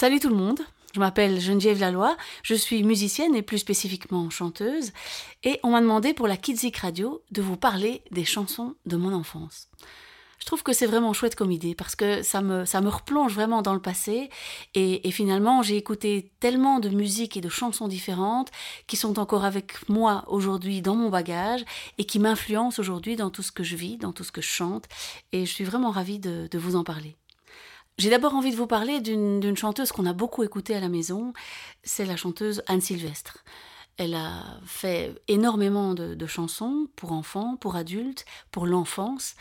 Salut tout le monde, je m'appelle Geneviève Laloy, je suis musicienne et plus spécifiquement chanteuse, et on m'a demandé pour la Kidzik Radio de vous parler des chansons de mon enfance. Je trouve que c'est vraiment chouette comme idée parce que ça me, ça me replonge vraiment dans le passé et, finalement j'ai écouté tellement de musique et de chansons différentes qui sont encore avec moi aujourd'hui dans mon bagage et qui m'influencent aujourd'hui dans tout ce que je vis, dans tout ce que je chante et je suis vraiment ravie de vous en parler. J'ai d'abord envie de vous parler d'une chanteuse qu'on a beaucoup écoutée à la maison, c'est la chanteuse Anne Sylvestre. Elle a fait énormément de, chansons pour enfants, pour adultes, pour l'enfance.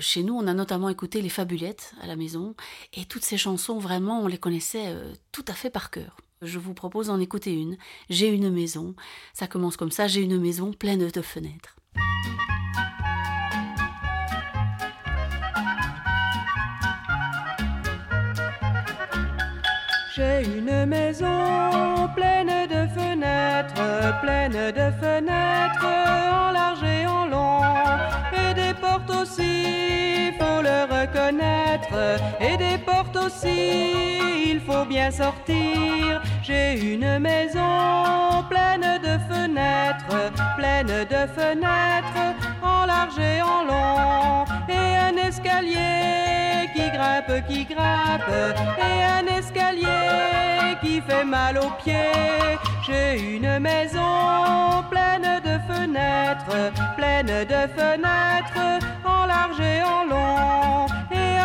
Chez nous, on a notamment écouté les Fabulettes à la maison, et toutes ces chansons, vraiment, on les connaissait euh, tout à fait par cœur. Je vous propose d'en écouter une. J'ai une maison. Ça commence comme ça, j'ai une maison pleine de fenêtres. J'ai une maison pleine de fenêtres, pleine de fenêtres en large et en long, et des portes aussi, faut le reconnaître, et des portes aussi, il faut bien sortir. J'ai une maison pleine de fenêtres, pleine de fenêtres en large et en long, et un escalier qui grimpe, qui grimpe, et un escalier qui fait mal aux pieds. J'ai une maison pleine de fenêtres, pleine de fenêtres en large et en long,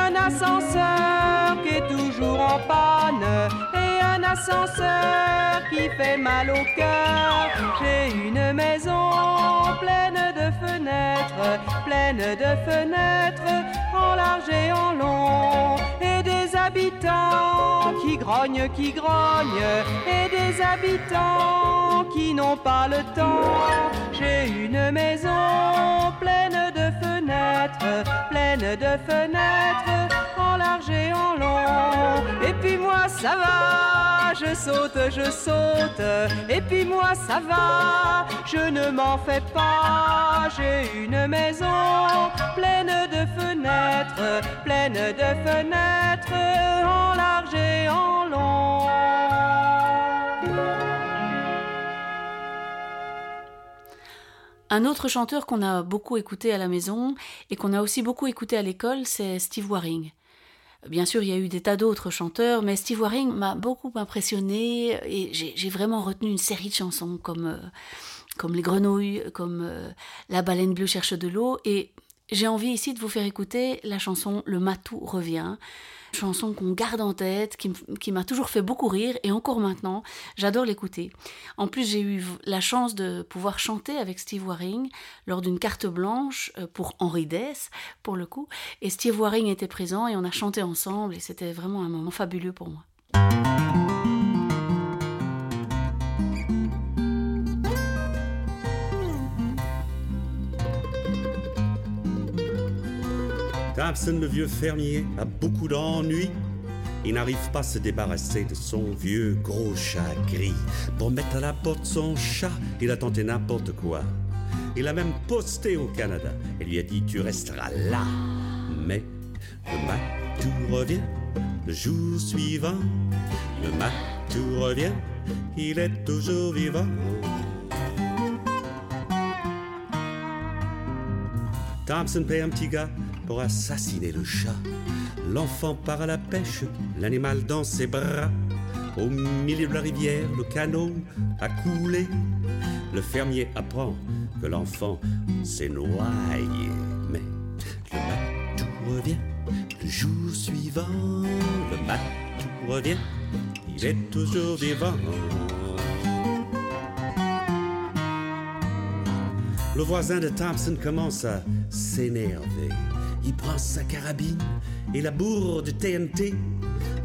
un ascenseur qui est toujours en panne, et un ascenseur qui fait mal au cœur. J'ai une maison pleine de fenêtres, pleine de fenêtres en large et en long, et des habitants qui grognent, qui grognent, et des habitants qui n'ont pas le temps. J'ai une maison pleine de fenêtres, pleine de fenêtres en large et en long. Et puis moi ça va, je saute, je saute. Et puis moi ça va, je ne m'en fais pas. J'ai une maison pleine de fenêtres, pleine de fenêtres en large et en long. Un autre chanteur qu'on a beaucoup écouté à la maison et qu'on a aussi beaucoup écouté à l'école, c'est Steve Waring. Bien sûr, il y a eu des tas d'autres chanteurs, mais Steve Waring m'a beaucoup impressionné et j'ai vraiment retenu une série de chansons comme, euh, comme Les Grenouilles, comme euh, La baleine bleue cherche de l'eau. Et j'ai envie ici de vous faire écouter la chanson Le Matou revient, chanson qu'on garde en tête, qui m'a toujours fait beaucoup rire et encore maintenant, j'adore l'écouter. En plus, j'ai eu la chance de pouvoir chanter avec Steve Waring lors d'une carte blanche euh, pour Henri Dess, pour le coup, et Steve Waring était présent et on a chanté ensemble et c'était vraiment un moment fabuleux pour moi. Thompson, le vieux fermier, a beaucoup d'ennuis. Il n'arrive pas à se débarrasser de son vieux gros chat gris. Pour mettre à la porte son chat, il a tenté n'importe quoi. Il a même posté au Canada et lui a dit Tu resteras là. Mais le matou revient le jour suivant. Le matou revient, il est toujours vivant. Thompson paie un petit gars pour assassiner le chat. L'enfant part à la pêche, l'animal dans ses bras. Au milieu de la rivière, le canot a coulé. Le fermier apprend que l'enfant s'est noyé. Mais le matou revient le jour suivant. Le matou revient, il est toujours vivant. Le voisin de Thompson commence à s'énerver. Il prend sa carabine et la bourre de TNT.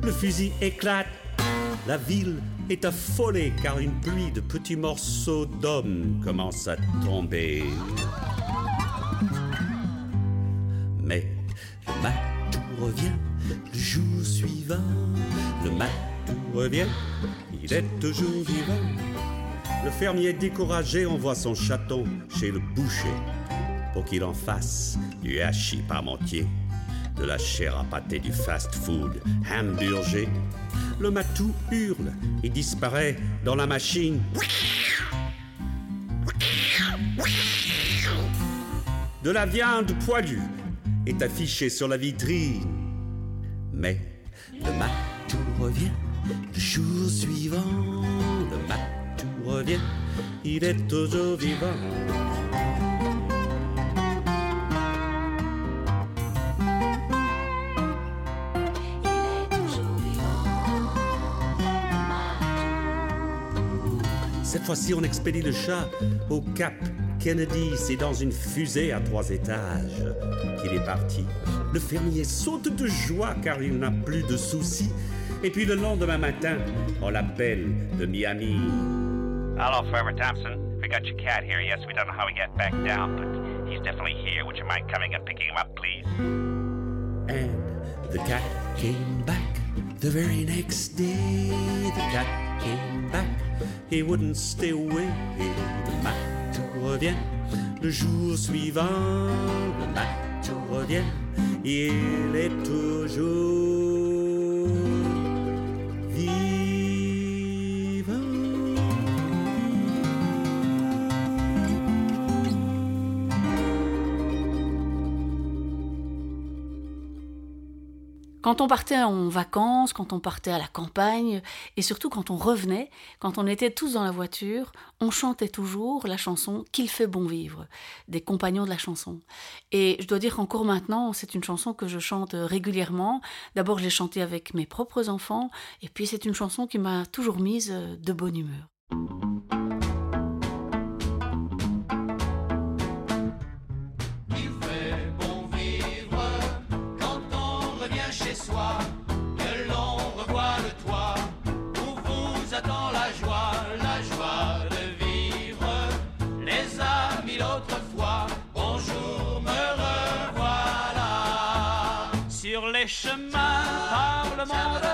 Le fusil éclate. La ville est affolée car une pluie de petits morceaux d'hommes commence à tomber. Mais le matou revient le jour suivant. Le matou revient, il est toujours vivant. Le fermier découragé envoie son chaton chez le boucher pour qu'il en fasse du hachis parmentier, de la chair à pâté du fast-food hamburger. le matou hurle et disparaît dans la machine. De la viande poilue est affichée sur la vitrine. Mais le matou revient le jour suivant. Le matou revient, il est toujours vivant. Cette fois-ci, on expédie le chat au Cap Kennedy. C'est dans une fusée à trois étages qu'il est parti. Le fermier saute de joie car il n'a plus de soucis. Et puis le lendemain matin, on l'appelle de Miami. Hello, Farmer Thompson. We got your cat here. Yes, we don't know how he got back down, but he's definitely here. Would you mind coming and picking him up, please? And the cat came back the very next day. The cat came back. He wouldn't stay away. Le matou revient le jour suivant. Le matou revient. Il est toujours Quand on partait en vacances, quand on partait à la campagne, et surtout quand on revenait, quand on était tous dans la voiture, on chantait toujours la chanson Qu'il fait bon vivre, des compagnons de la chanson. Et je dois dire qu'encore maintenant, c'est une chanson que je chante régulièrement. D'abord, je l'ai chantée avec mes propres enfants, et puis c'est une chanson qui m'a toujours mise de bonne humeur. Chemins par le monde,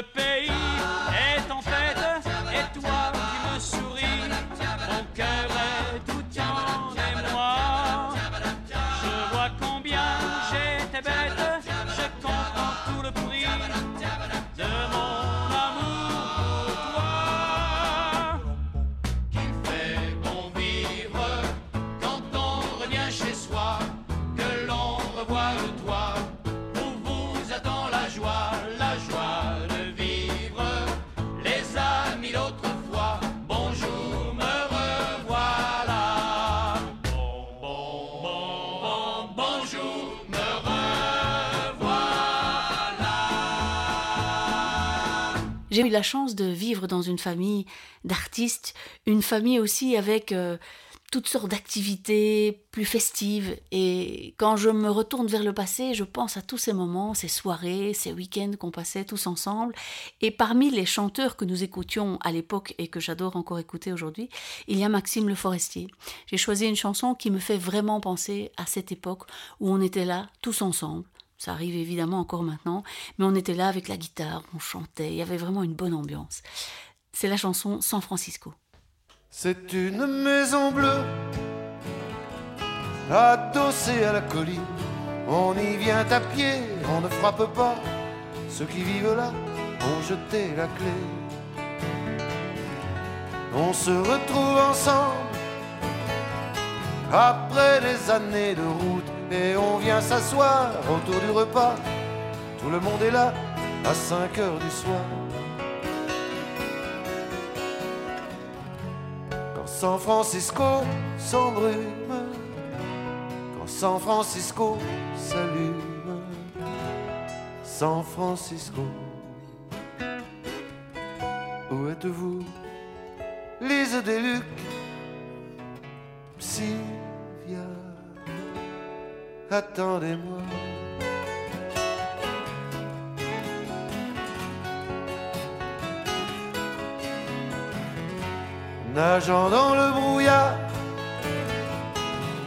tout J'ai eu la chance de vivre dans une famille d'artistes, une famille aussi avec euh, toutes sortes d'activités plus festives. Et quand je me retourne vers le passé, je pense à tous ces moments, ces soirées, ces week-ends qu'on passait tous ensemble. Et parmi les chanteurs que nous écoutions à l'époque et que j'adore encore écouter aujourd'hui, il y a Maxime Le Forestier. J'ai choisi une chanson qui me fait vraiment penser à cette époque où on était là tous ensemble. Ça arrive évidemment encore maintenant, mais on était là avec la guitare, on chantait, il y avait vraiment une bonne ambiance. C'est la chanson San Francisco. C'est une maison bleue, adossée à la colline. On y vient à pied, on ne frappe pas. Ceux qui vivent là ont jeté la clé. On se retrouve ensemble après des années de route et on vient s'asseoir autour du repas. Tout le monde est là à 5 heures du soir. San Francisco s'embrume, quand San Francisco s'allume, San Francisco, où êtes-vous, Lise Deluc, Sylvia, attendez-moi. nageant dans le brouillard,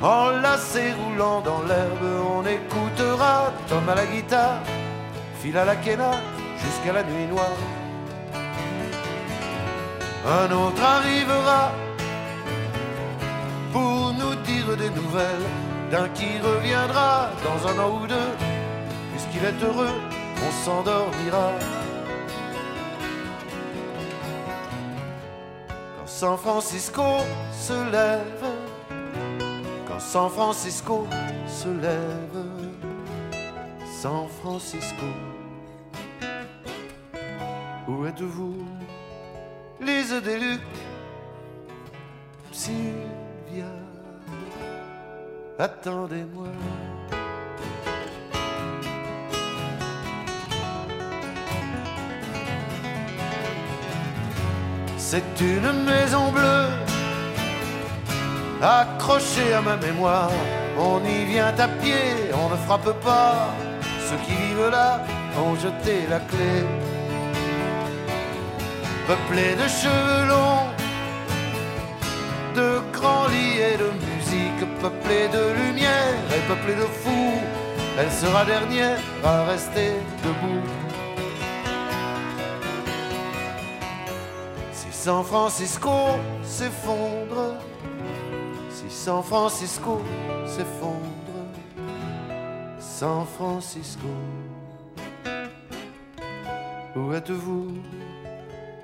enlacé roulant dans l'herbe, on écoutera Tom à la guitare, Phil à la quena, jusqu'à la nuit noire. Un autre arrivera pour nous dire des nouvelles d'un qui reviendra dans un an ou deux, puisqu'il est heureux, on s'endormira. San Francisco se lève, quand San Francisco se lève, San Francisco, où êtes-vous, Lise Deluc, Sylvia, attendez-moi. C'est une maison bleue accrochée à ma mémoire. On y vient à pied, on ne frappe pas. Ceux qui vivent là ont jeté la clé. Peuplée de cheveux longs, de grands lits et de musique, peuplée de lumière et peuplée de fous. Elle sera dernière à rester debout. San Francisco s'effondre, si San Francisco s'effondre, San Francisco, où êtes-vous,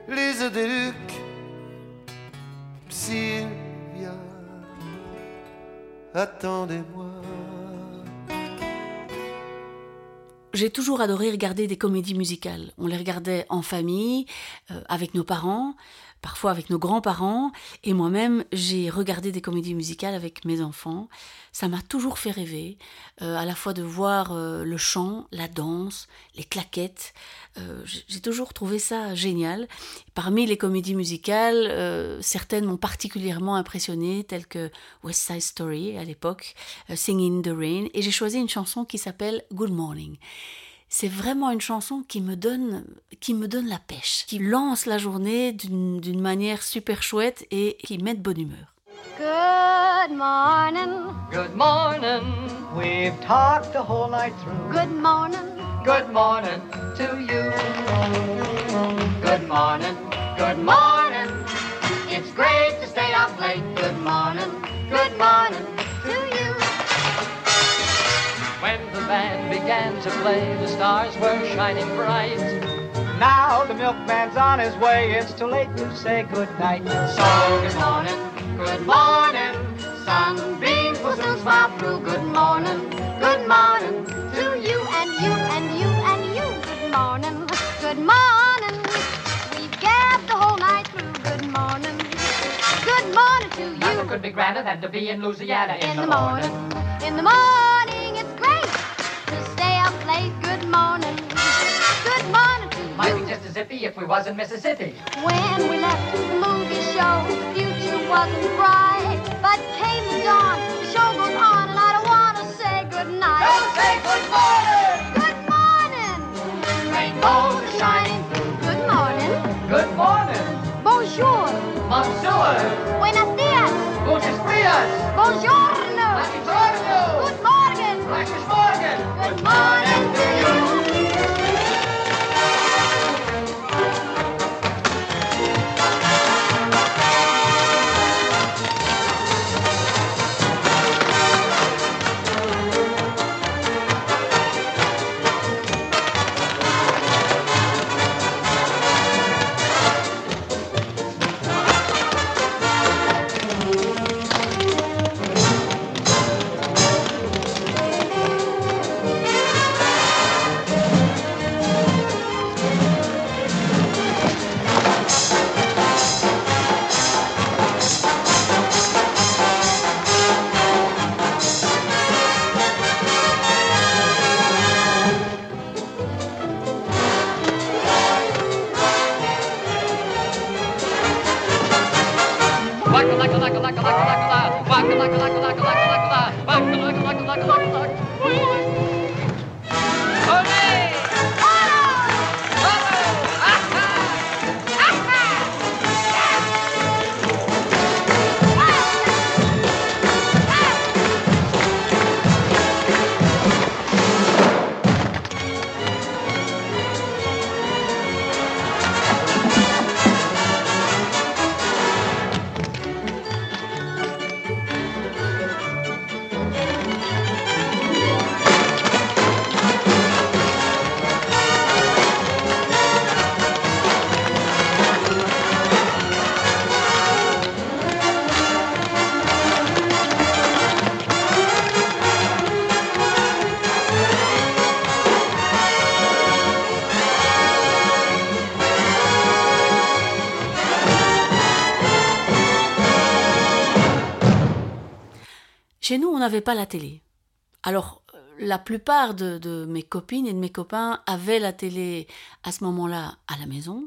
Lise Deluc, Sylvia, attendez-moi. J'ai toujours adoré regarder des comédies musicales. On les regardait en famille, euh, avec nos parents, parfois avec nos grands-parents, et moi-même j'ai regardé des comédies musicales avec mes enfants. Ça m'a toujours fait rêver, euh, à la fois de voir euh, le chant, la danse, les claquettes. Euh, j'ai toujours trouvé ça génial. Parmi les comédies musicales, certaines m'ont particulièrement impressionné, telles que West Side Story à l'époque, Singing in the Rain, et j'ai choisi une chanson qui s'appelle Good Morning c'est vraiment une chanson qui me donne, qui me donne la pêche, qui lance la journée d'une manière super chouette et qui met de bonne humeur. Good morning. Good morning. We've talked the whole night through. Good morning. Good morning to you. Good morning. Good morning. It's great to stay up late. Good morning. Good morning to you. When band began to play, the stars were shining bright. Now the milkman's on his way, it's too late to say good night. So good morning, good morning, sunbeams will soon smile through. Good morning, good morning to you and you and you and you. Good morning, good morning. We've gabbed the whole night through. Good morning, good morning to you. Nothing could be grander than to be in Louisiana in, in the, the morning. morning. In the morning late good morning. Good morning to you. Might be just as zippy if we was in Mississippi. When we left the movie show, the future wasn't bright. But came the dawn, the show goes on, and I don't want to say good night. Don't say good morning. Good morning. Rainbows are shining through. Good morning. Good morning. Bonjour. Bonjour. Buenos dias. Guten dias. Buongiorno. Buongiorno. Good morning. Good morning to you. Chez nous, on n'avait pas la télé. Alors, euh, la plupart de, mes copines et de mes copains avaient la télé à ce moment-là à la maison.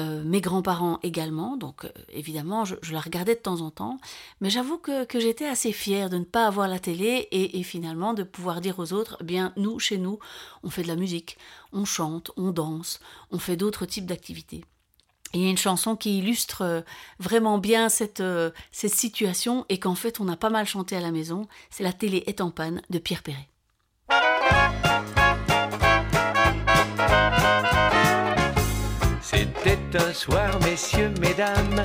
Euh, mes grands-parents également, donc euh, évidemment, je, la regardais de temps en temps. Mais j'avoue que, que j'étais assez fière de ne pas avoir la télé et, et finalement de pouvoir dire aux autres, eh bien, nous, chez nous, on fait de la musique, on chante, on danse, on fait d'autres types d'activités. Il y a une chanson qui illustre euh, vraiment bien cette, euh, cette situation et qu'en fait on a pas mal chanté à la maison. C'est La télé est en panne de Pierre Perret. C'était un soir, messieurs, mesdames,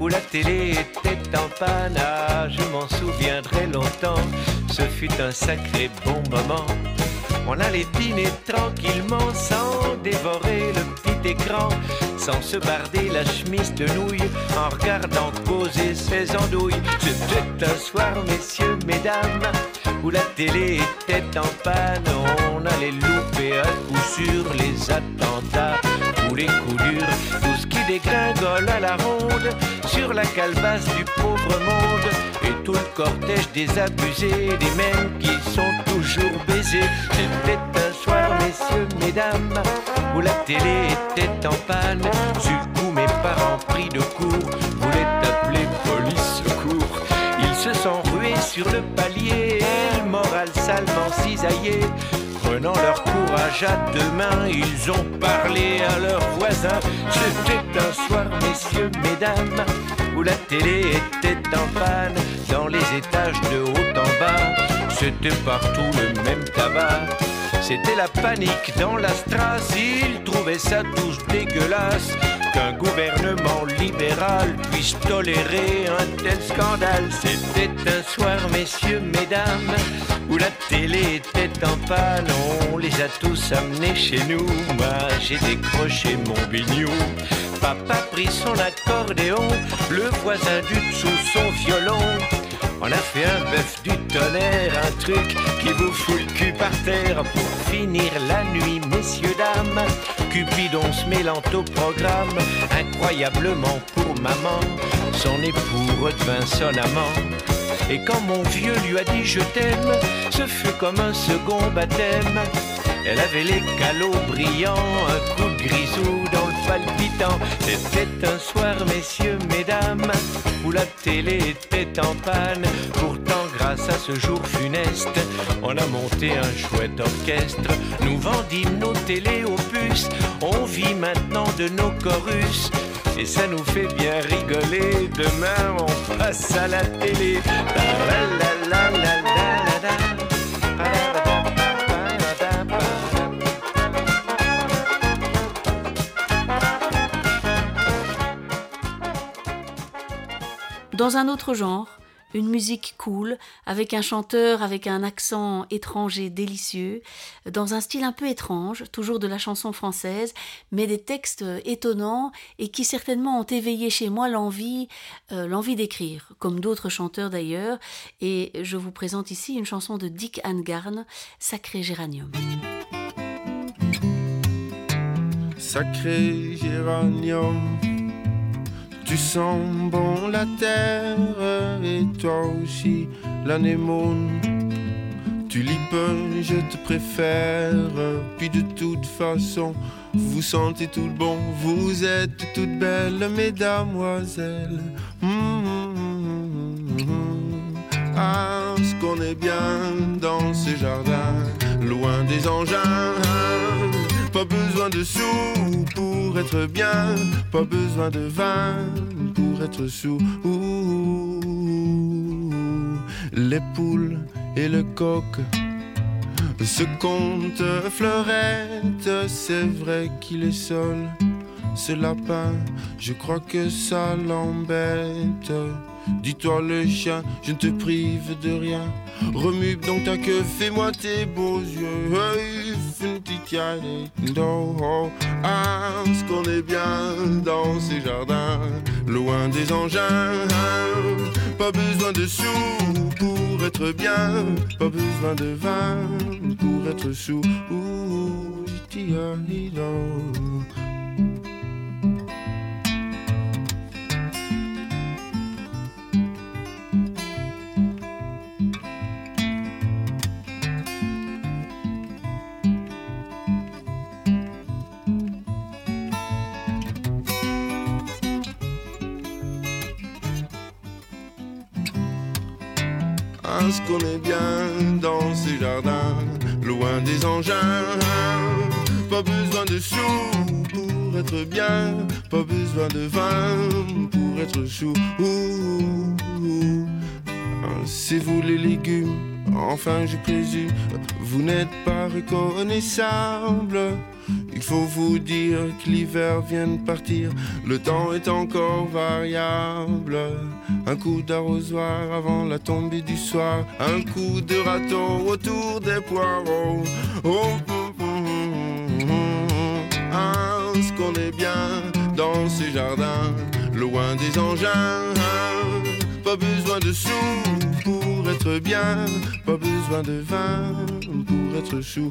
où la télé était en panne. Ah, je m'en souviendrai longtemps, ce fut un sacré bon moment. On allait dîner tranquillement sans dévorer le petit écran, sans se barder la chemise de nouilles en regardant poser ses andouilles. C'était un soir, messieurs, mesdames, où la télé était en panne. On allait louper à coup sûr les attentats ou les coups durs, tout ce qui dégringole à la ronde sur la calebasse du pauvre monde et tout le cortège des abusés, des mêmes qui sont toujours baisés. C'était un soir, messieurs, mesdames, où la télé était en panne. Le coup, mes parents pris de court voulaient appeler police secours. Ils se sont rués sur le palier, et le moral salement cisaillé. Prenant leur courage à deux mains, ils ont parlé à leurs voisins. C'était un soir, messieurs, mesdames, où la télé était en panne. Dans les étages de haut en bas, c'était partout le même tabac. C'était la panique dans la strasse, ils trouvaient ça tous dégueulasse. Qu'un gouvernement libéral puisse tolérer un tel scandale. C'était un soir, messieurs, mesdames, où la télé était en panne. On les a tous amenés chez nous. Moi, j'ai décroché mon bignou. Papa prit son accordéon, le voisin du dessous son violon. On a fait un bœuf du tonnerre, un truc qui vous fout le cul par terre pour finir la nuit, messieurs, dames. Cupidon se mêlant au programme, incroyablement pour maman, son époux redevint son amant. Et quand mon vieux lui a dit je t'aime, ce fut comme un second baptême. Elle avait les calots brillants, un coup de grisou C'était un soir, messieurs, mesdames, où la télé était en panne. Pourtant, grâce à ce jour funeste, on a monté un chouette orchestre. Nous vendîmes nos puces, on vit maintenant de nos chorus. Et ça nous fait bien rigoler. Demain, on passe à la télé. Dans un autre genre, une musique cool, avec un chanteur avec un accent étranger délicieux, dans un style un peu étrange, toujours de la chanson française, mais des textes étonnants et qui certainement ont éveillé chez moi l'envie, euh, l'envie d'écrire, comme d'autres chanteurs d'ailleurs. Et je vous présente ici une chanson de Dick Angarn, Sacré Géranium. Sacré géranium, tu sens bon la terre et toi aussi l'anémone. Tu je te préfère. Puis de toute façon, vous sentez tout bon. Vous êtes toutes belles, mesdamoiselles. Mmh, mmh, Ah, ce qu'on est bien dans ces jardins, loin des engins. Pas besoin de sous pour être bien, pas besoin de vin pour être sous. Les poules et le coq ce conte fleurette, c'est vrai qu'il est seul. Ce lapin, je crois que ça l'embête. Dis-toi le chien, je ne te prive de rien. Remue donc ta queue, fais-moi tes beaux yeux. Ah, ce qu'on est bien dans ces jardins, loin des engins. Pas besoin de sous pour être bien, pas besoin de vin pour être sous. ce qu'on bien dans ces jardins, loin des engins. Pas besoin de sous pour être bien, pas besoin de vin pour être chou. C'est vous les légumes, enfin je présume, vous n'êtes pas reconnaissable. Il faut vous dire que l'hiver vient de partir, le temps est encore variable. Un coup d'arrosoir avant la tombée du soir, un coup de râteau autour des poireaux. Oh, ah, ce qu'on est bien dans ces jardins, loin des engins. Pas besoin de sous pour être bien, pas besoin de vin pour être chou.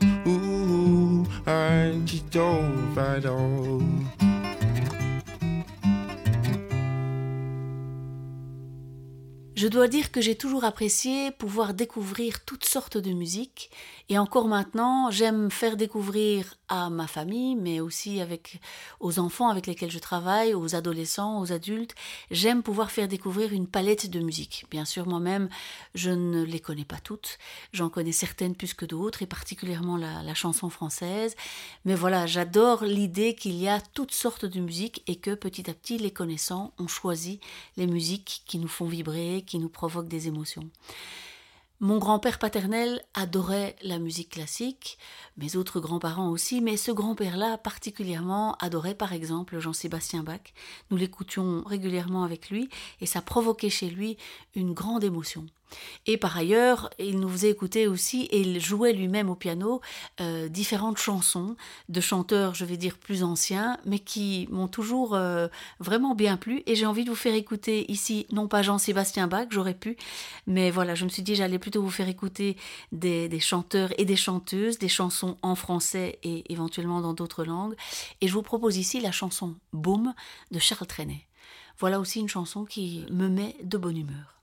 Je dois dire que j'ai toujours apprécié pouvoir découvrir toutes sortes de musiques et encore maintenant, j'aime faire découvrir à ma famille, mais aussi avec aux enfants avec lesquels je travaille, aux adolescents, aux adultes. J'aime pouvoir faire découvrir une palette de musique. Bien sûr, moi-même, je ne les connais pas toutes. J'en connais certaines plus que d'autres, et particulièrement la, la chanson française. Mais voilà, j'adore l'idée qu'il y a toutes sortes de musiques et que petit à petit, les connaissants ont choisi les musiques qui nous font vibrer, qui nous provoquent des émotions. Mon grand-père paternel adorait la musique classique, mes autres grands-parents aussi, mais ce grand-père-là particulièrement adorait par exemple Jean-Sébastien Bach. Nous l'écoutions régulièrement avec lui et ça provoquait chez lui une grande émotion. Et par ailleurs, il nous faisait écouter aussi, et il jouait lui-même au piano, euh, différentes chansons de chanteurs, je vais dire, plus anciens, mais qui m'ont toujours euh, vraiment bien plu. Et j'ai envie de vous faire écouter ici, non pas Jean-Sébastien Bach, j'aurais pu, mais voilà, je me suis dit, j'allais plutôt vous faire écouter des, chanteurs et des chanteuses, des chansons en français et éventuellement dans d'autres langues. Et je vous propose ici la chanson Boom de Charles Trenet. Voilà aussi une chanson qui me met de bonne humeur.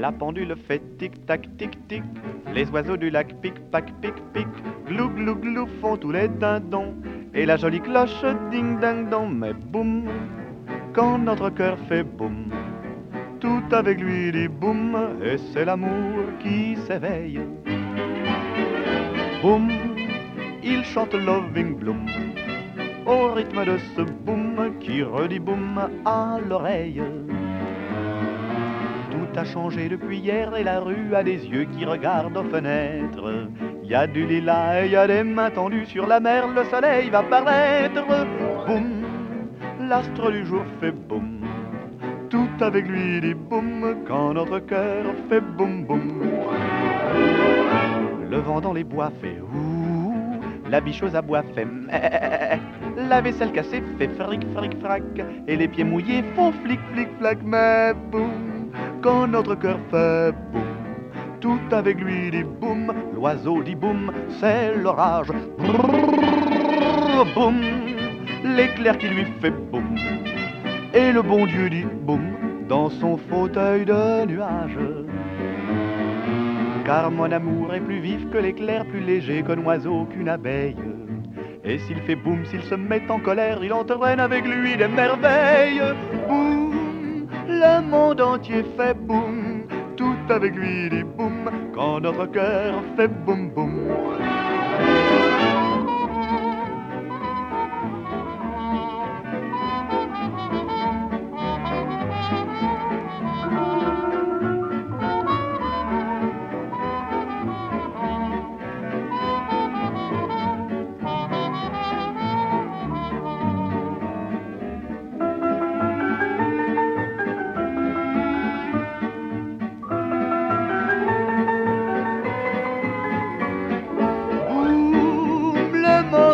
La pendule fait tic-tac, tic-tic. Les oiseaux du lac pic-pac, pic-pic. Glou, glou, glou font tous les dindons. Et la jolie cloche ding-ding-dong. Mais boum, quand notre cœur fait boum, tout avec lui dit boum. Et c'est l'amour qui s'éveille. Boum, il chante Loving Bloom au rythme de ce boum qui redit boum à l'oreille. Tout a changé depuis hier et la rue a des yeux qui regardent aux fenêtres. Y a du lilas et y a des mains tendues sur la mer, le soleil va paraître. Boum, l'astre du jour fait boum. Tout avec lui dit boum quand notre cœur fait boum boum. Le vent dans les bois fait ouh, la bichose à bois fait. La vaisselle cassée fait fric, fric, frac. Et les pieds mouillés font flic, flic, flac. Mais boum, quand notre cœur fait boum, tout avec lui dit boum. L'oiseau dit boum, c'est l'orage. Boum, l'éclair qui lui fait boum. Et le bon Dieu dit boum dans son fauteuil de nuage. Car mon amour est plus vif que l'éclair, plus léger qu'un oiseau, qu'une abeille. Et s'il fait boum, s'il se met en colère, il entraîne avec lui des merveilles. Boum, le monde entier fait boum, tout avec lui dit boum, quand notre cœur fait boum boum. Boum,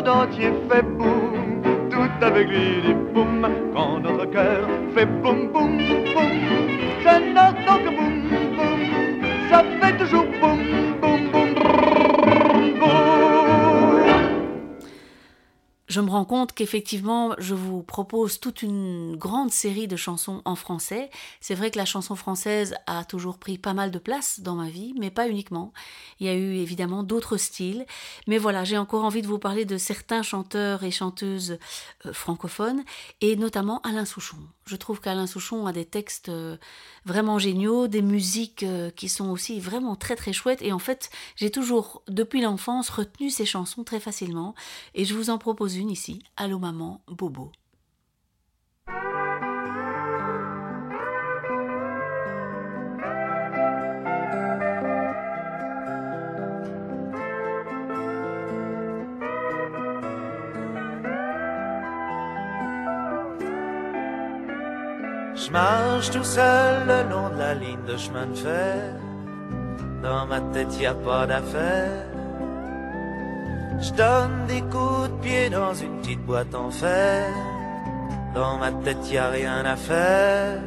monde entier fait boum, tout avec lui dit boum, quand notre cœur fait boum boum boum. Je n'entends que boum boum, ça fait toujours boum Je me rends compte qu'effectivement, je vous propose toute une grande série de chansons en français. C'est vrai que la chanson française a toujours pris pas mal de place dans ma vie, mais pas uniquement. Il y a eu évidemment d'autres styles. Mais voilà, j'ai encore envie de vous parler de certains chanteurs et chanteuses euh, francophones, et notamment Alain Souchon. Je trouve qu'Alain Souchon a des textes euh, vraiment géniaux, des musiques euh, qui sont aussi vraiment très très chouettes. Et en fait, j'ai toujours, depuis l'enfance, retenu ces chansons très facilement. Et je vous en propose une ici, Allô maman, Bobo. Je marche tout seul le long de la ligne de chemin de fer. Dans ma tête, y a pas d'affaire. Je donne des coups de pied dans une petite boîte en fer. Dans ma tête, y a rien à faire.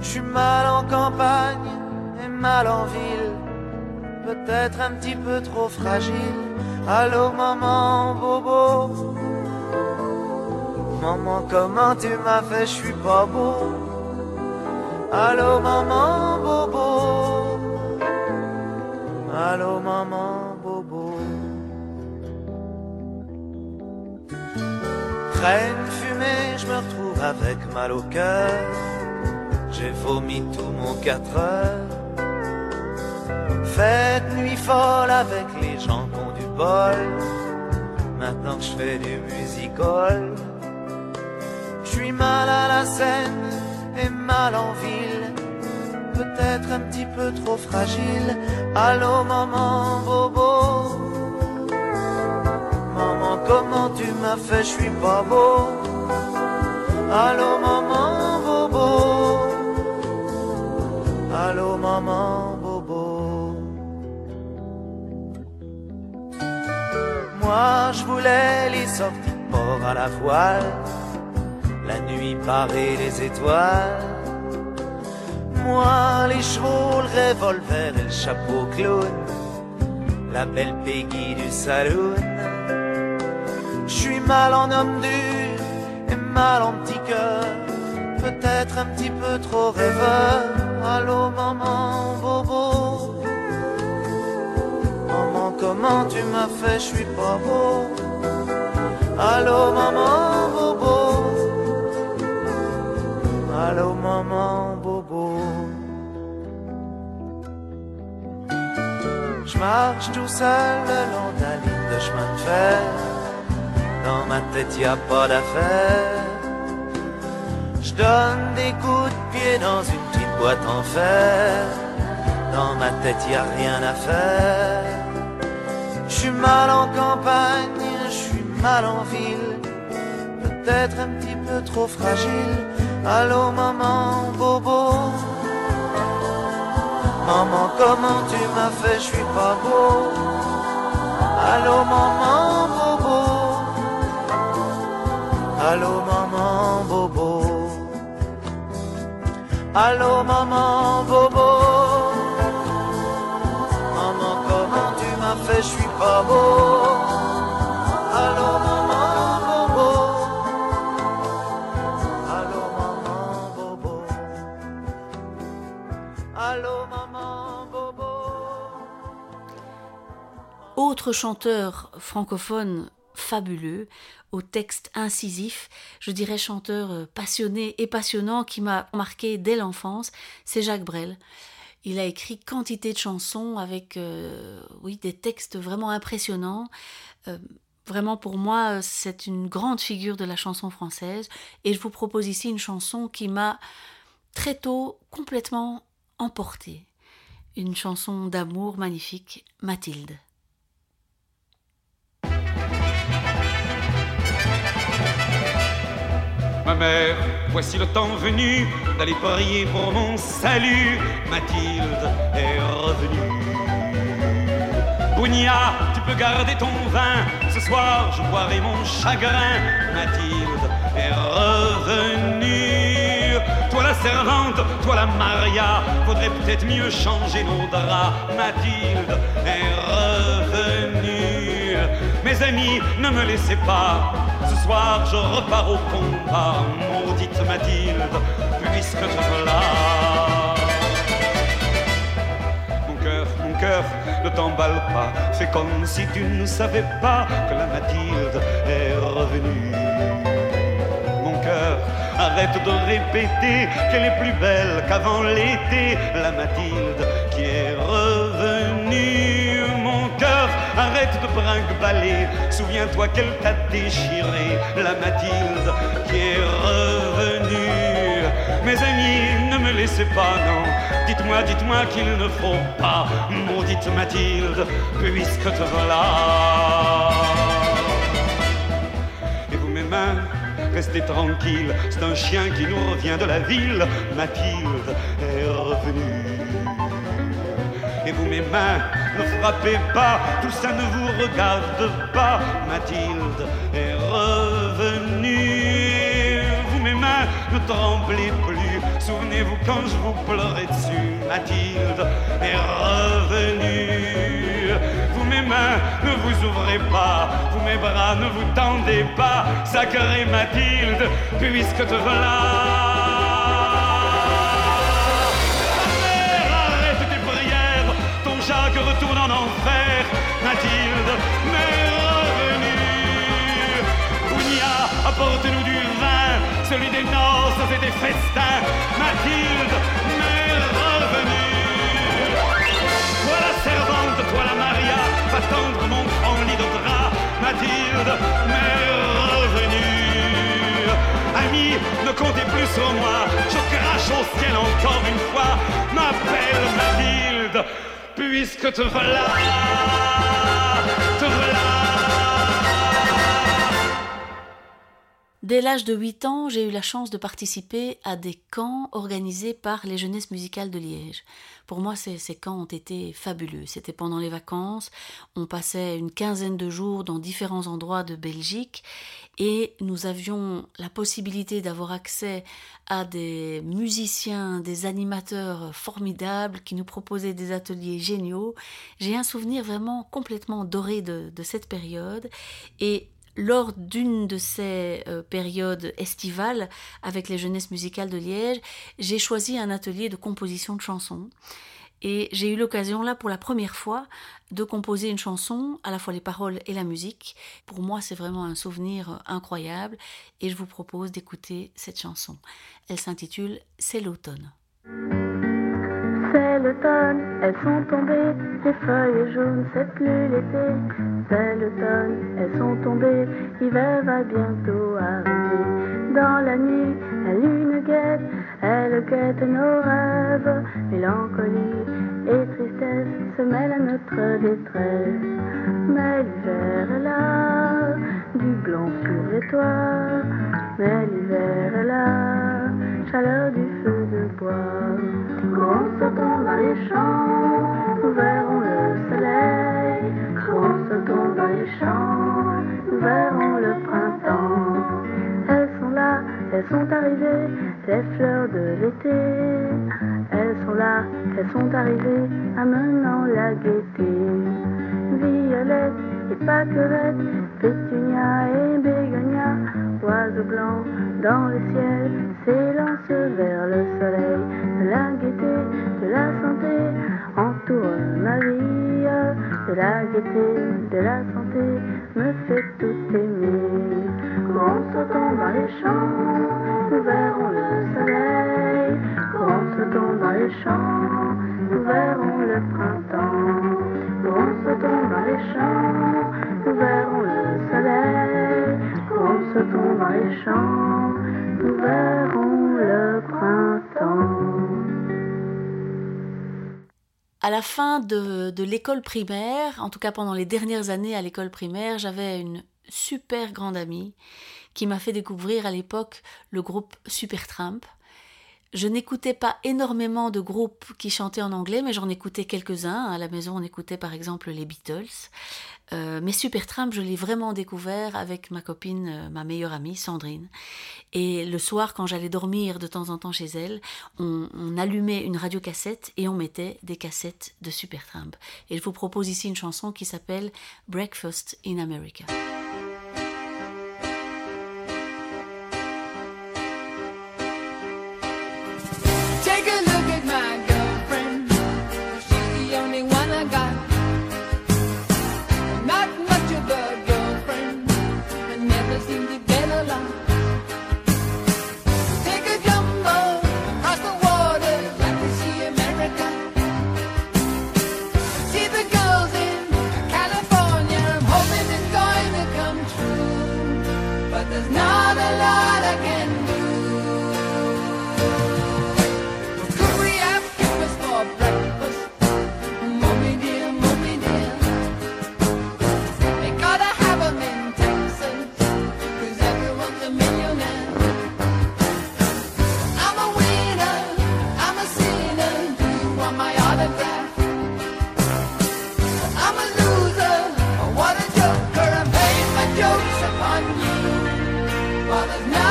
Je suis mal en campagne et mal en ville. Peut-être un petit peu trop fragile. Allô, maman, bobo. Maman, comment tu m'as fait, je suis pas beau. Allô, maman, bobo. Allô, maman, bobo. Traîne fumée, je me retrouve avec mal au cœur. J'ai vomi tout mon 4 heures. Fête nuit folle avec les gens qui ont du bol. Maintenant que je fais du musical. Suis mal à la scène et mal en ville. Peut-être un petit peu trop fragile. Allô, maman, bobo. Maman, comment tu m'as fait, je suis pas beau. Allô, maman, bobo. Allô, maman, bobo. Moi, je voulais les sortir port à la voile nuit parée les étoiles. Moi, les chevaux, le revolver et le chapeau clown, la belle Peggy du saloon. Je suis mal en homme dur et mal en petit cœur, peut-être un petit peu trop rêveur. Allô, maman, bobo. Maman, comment tu m'as fait, je suis pas beau. Allô, maman, bobo. Allô maman bobo. Je marche tout seul le long de la ligne de chemin de fer. Dans ma tête y a pas d'affaire. Je donne des coups de pied dans une petite boîte en fer. Dans ma tête y a rien à faire. Je suis mal en campagne, je suis mal en ville. Peut-être un petit peu trop fragile Allô maman, bobo. Maman, comment tu m'as fait, je suis pas beau. Allô maman, bobo. Allô maman, bobo. Allô maman, bobo. Maman, comment tu m'as fait, je suis pas beau. Allô maman, Autre chanteur francophone fabuleux, au texte incisif, je dirais chanteur euh, passionné et passionnant qui m'a marqué dès l'enfance, c'est Jacques Brel. Il a écrit quantité de chansons avec euh, oui, des textes vraiment impressionnants. Euh, vraiment pour moi, c'est une grande figure de la chanson française et je vous propose ici une chanson qui m'a très tôt complètement emportée. Une chanson d'amour magnifique, Mathilde. Ma mère, voici le temps venu d'aller prier pour mon salut. Mathilde est revenue. Bounia, tu peux garder ton vin. Ce soir, je boirai mon chagrin. Mathilde est revenue. Toi la servante, toi la Maria, faudrait peut-être mieux changer nos draps. Mathilde est revenue. Mes amis, ne me laissez pas. Ce soir, je repars au combat. Maudite Mathilde, puisque te voilà. Mon cœur, mon cœur, ne t'emballe pas. Fais comme si tu ne savais pas que la Mathilde est revenue. Mon cœur, arrête de répéter qu'elle est plus belle qu'avant l'été. La Mathilde de brinque-baller. Souviens-toi qu'elle t'a déchiré. La Mathilde qui est revenue. Mes amis, ne me laissez pas, non. Dites-moi, dites-moi qu'il ne faut pas. Maudite Mathilde, puisque te voilà. Et vous, mes mains, restez tranquilles. C'est un chien qui nous revient de la ville. Mathilde est revenue. Et vous, mes mains, ne frappez pas, tout ça ne vous regarde pas. Mathilde est revenue. Vous, mes mains, ne tremblez plus. Souvenez-vous quand je vous pleurais dessus. Mathilde est revenue. Vous, mes mains, ne vous ouvrez pas. Vous, mes bras, ne vous tendez pas. Sacrée Mathilde, puisque te voilà. Jacques retourne en enfer. Mathilde, mais revenue. Ounia, apporte-nous du vin, celui des noces et des festins. Mathilde, mais revenue. Toi la servante, toi la Maria, va tendre mon franc lit de drap. Mathilde, mais revenue. Amis, ne comptez plus sur moi, je crache au ciel encore une fois. M'appelle Mathilde, Dès l'âge de 8 ans, j'ai eu la chance de participer à des camps organisés par les jeunesses musicales de Liège. Pour moi, ces, ces camps ont été fabuleux. C'était pendant les vacances, on passait une quinzaine de jours dans différents endroits de Belgique et nous avions la possibilité d'avoir accès à des musiciens, des animateurs formidables qui nous proposaient des ateliers géniaux. J'ai un souvenir vraiment complètement doré de, cette période et lors d'une de ces euh, périodes estivales avec les jeunesses musicales de Liège, j'ai choisi un atelier de composition de chansons. Et j'ai eu l'occasion là pour la première fois de composer une chanson, à la fois les paroles et la musique. Pour moi, c'est vraiment un souvenir incroyable et je vous propose d'écouter cette chanson. Elle s'intitule C'est l'automne. C'est l'automne, elles sont tombées, les feuilles jaunes, c'est plus l'été. C'est l'automne, elles sont tombées, l'hiver va bientôt arriver. Dans la nuit, la lune guette, elle guette nos rêves. Mélancolie et tristesse se mêlent à notre détresse. Mais l'hiver est là, du blanc sur les toits. Mais l'hiver est là, chaleur du feu de bois. Quand sautons dans les champs, nous verrons le soleil. Quand sautons dans les champs, nous verrons le printemps. Elles sont là, elles sont arrivées, les fleurs de l'été. Elles sont là, elles sont arrivées, amenant la gaieté. Violette et pâquerette, pétunia et bégonia, oiseaux blancs dans le ciel s'élancent vers le soleil. De la gaieté, de la santé, entoure ma vie. De la gaieté, de la santé. me fait tout aimer. Courons, sautons dans les champs, nous verrons le soleil. Courons, sautons dans les champs, nous verrons le printemps. Courons, sautons dans les champs, nous verrons le soleil. Courons, sautons dans les champs, nous verrons le printemps. À la fin de l'école primaire, en tout cas pendant les dernières années à l'école primaire, j'avais une super grande amie qui m'a fait découvrir à l'époque le groupe Supertramp. Je n'écoutais pas énormément de groupes qui chantaient en anglais, mais j'en écoutais quelques-uns. À la maison, on écoutait par exemple les Beatles. Euh, mais Supertramp, je l'ai vraiment découvert avec ma copine, euh, ma meilleure amie, Sandrine. Et le soir, quand j'allais dormir de temps en temps chez elle, on, allumait une radiocassette et on mettait des cassettes de Supertramp. Et je vous propose ici une chanson qui s'appelle Breakfast in America.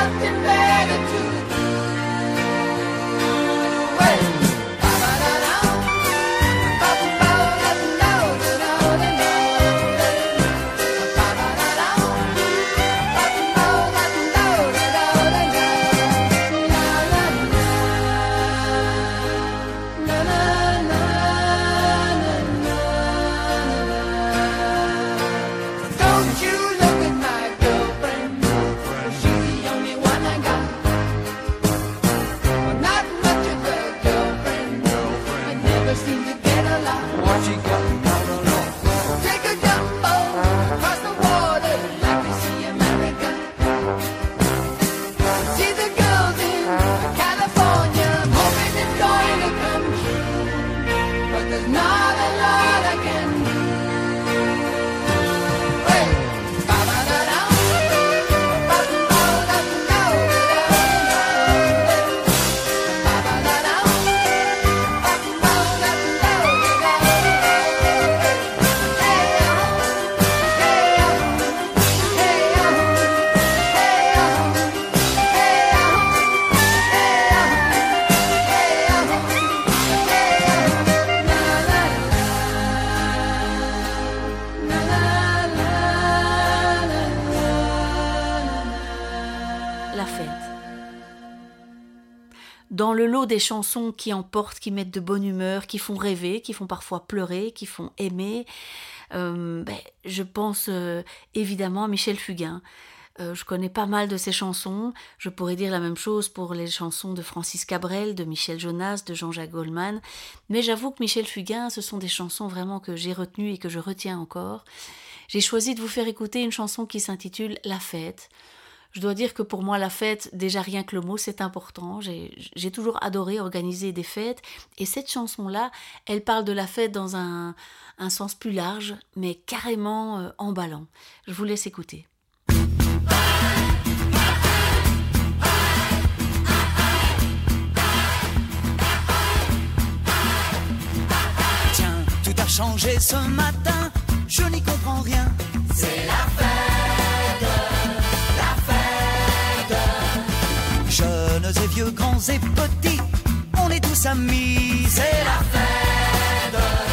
Nothing better to do. Des chansons qui emportent, qui mettent de bonne humeur, qui font rêver, qui font parfois pleurer, qui font aimer, euh, ben, je pense euh, évidemment à Michel Fugain. Euh, je connais pas mal de ses chansons. Je pourrais dire la même chose pour les chansons de Francis Cabrel, de Michel Jonas, de Jean-Jacques Goldman. Mais j'avoue que Michel Fugain, ce sont des chansons vraiment que j'ai retenues et que je retiens encore. J'ai choisi de vous faire écouter une chanson qui s'intitule La fête. Je dois dire que pour moi, la fête, déjà rien que le mot, c'est important. J'ai toujours adoré organiser des fêtes. Et cette chanson-là, elle parle de la fête dans un, un sens plus large, mais carrément euh, emballant. Je vous laisse écouter. Tiens, tout a changé ce matin, je n'y comprends rien. C'est la fête, et vieux, grands et petits, on est tous amis. C'est la fête,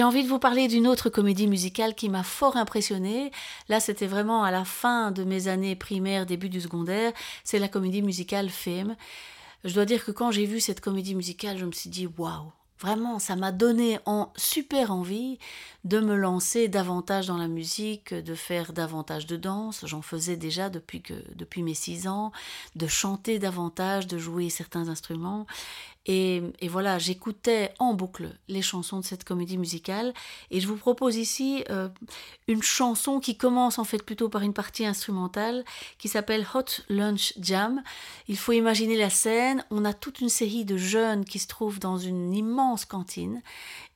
J'ai envie de vous parler d'une autre comédie musicale qui m'a fort impressionnée. Là, c'était vraiment à la fin de mes années primaires, début du secondaire. C'est la comédie musicale Fame. Je dois dire que quand j'ai vu cette comédie musicale, je me suis dit waouh, Vraiment, ça m'a donné en super envie de me lancer davantage dans la musique, de faire davantage de danse. J'en faisais déjà depuis que depuis mes six ans, de chanter davantage, de jouer certains instruments. Et, voilà, j'écoutais en boucle les chansons de cette comédie musicale. Et je vous propose ici euh, une chanson qui commence en fait plutôt par une partie instrumentale qui s'appelle Hot Lunch Jam. Il faut imaginer la scène. On a toute une série de jeunes qui se trouvent dans une immense cantine.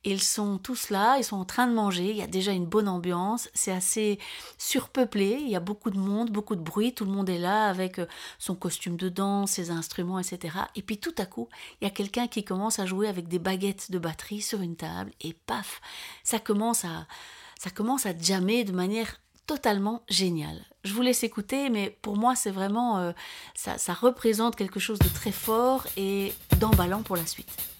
Ils sont tous là, ils sont en train de manger, il y a déjà une bonne ambiance, c'est assez surpeuplé, il y a beaucoup de monde, beaucoup de bruit, tout le monde est là avec euh, son costume de danse, ses instruments, etc. Et puis tout à coup, il y a quelqu'un qui commence à jouer avec des baguettes de batterie sur une table et paf, ça commence à, ça commence à jammer de manière totalement géniale. Je vous laisse écouter, mais pour moi, c'est vraiment, euh, ça, ça représente quelque chose de très fort et d'emballant pour la suite.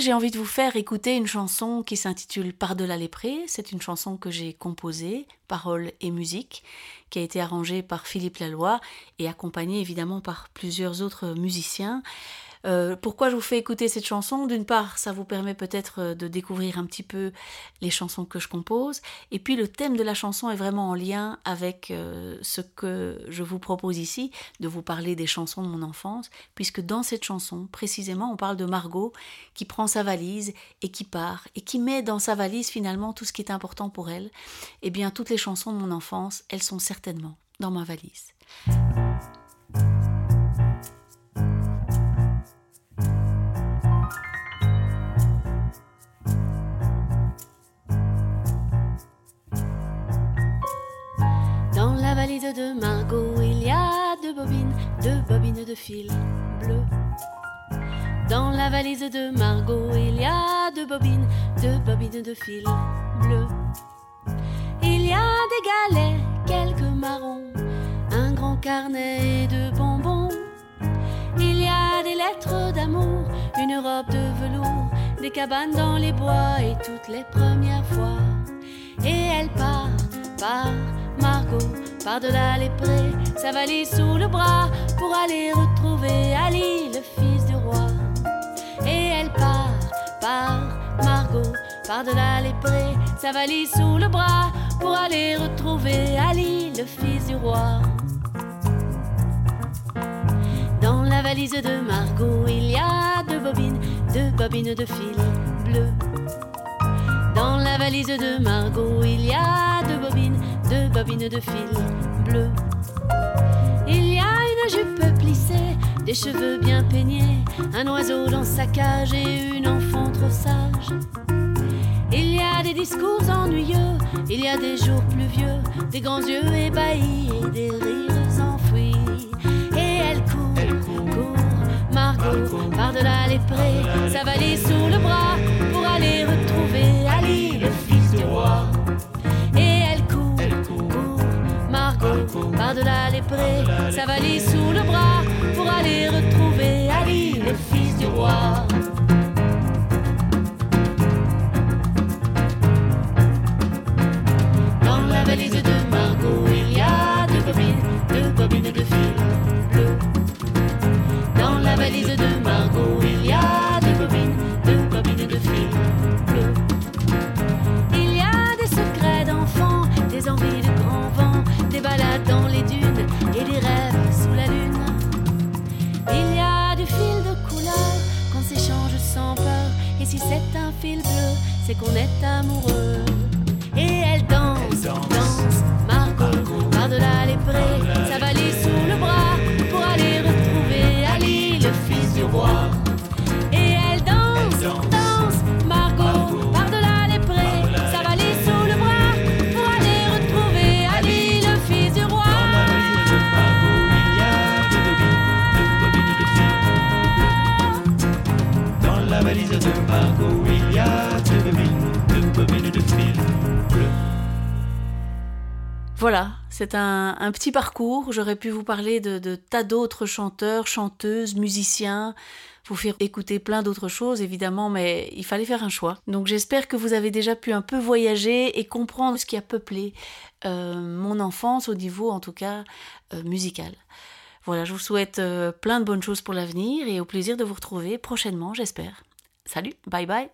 J'ai envie de vous faire écouter une chanson qui s'intitule Par-delà les prés. C'est une chanson que j'ai composée, paroles et musique, qui a été arrangée par Philippe Laloy et accompagnée évidemment par plusieurs autres musiciens. Euh, pourquoi je vous fais écouter cette chanson? D'une part, ça vous permet peut-être euh, de découvrir un petit peu les chansons que je compose. Et puis le thème de la chanson est vraiment en lien avec euh, ce que je vous propose ici, de vous parler des chansons de mon enfance, puisque dans cette chanson, précisément, on parle de Margot qui prend sa valise et qui part, et qui met dans sa valise finalement tout ce qui est important pour elle. Eh bien, toutes les chansons de mon enfance, elles sont certainement dans ma valise. De Margot, il y a deux bobines, deux bobines de fil bleu. Dans la valise de Margot, il y a deux bobines, deux bobines de fil bleu. Il y a des galets, quelques marrons, un grand carnet de bonbons. Il y a des lettres d'amour, une robe de velours, des cabanes dans les bois et toutes les premières fois. Et elle part, part, Margot, par-delà les prés, sa valise sous le bras pour aller retrouver Ali, le fils du roi. Et elle part, part, Margot, par-delà les prés, sa valise sous le bras pour aller retrouver Ali, le fils du roi. Dans la valise de Margot, il y a deux bobines, deux bobines de fil bleu. Dans la valise de Margot, il y a deux bobines, deux bobines de fil bleu. Il y a une jupe plissée, des cheveux bien peignés, un oiseau dans sa cage et une enfant trop sage. Il y a des discours ennuyeux, il y a des jours pluvieux, des grands yeux ébahis et des rires enfouis. Et elle court, elle court, Margot, par-delà les prés, sa valise sous le bras pour aller retrouver Margot, par-delà les prés, sa valise sous le bras pour aller retrouver c'est un, petit parcours. J'aurais pu vous parler de, de tas d'autres chanteurs, chanteuses, musiciens, vous faire écouter plein d'autres choses évidemment, mais il fallait faire un choix. Donc j'espère que vous avez déjà pu un peu voyager et comprendre ce qui a peuplé euh, mon enfance au niveau en tout cas euh, musical. Voilà, je vous souhaite euh, plein de bonnes choses pour l'avenir et au plaisir de vous retrouver prochainement, j'espère. Salut, bye bye.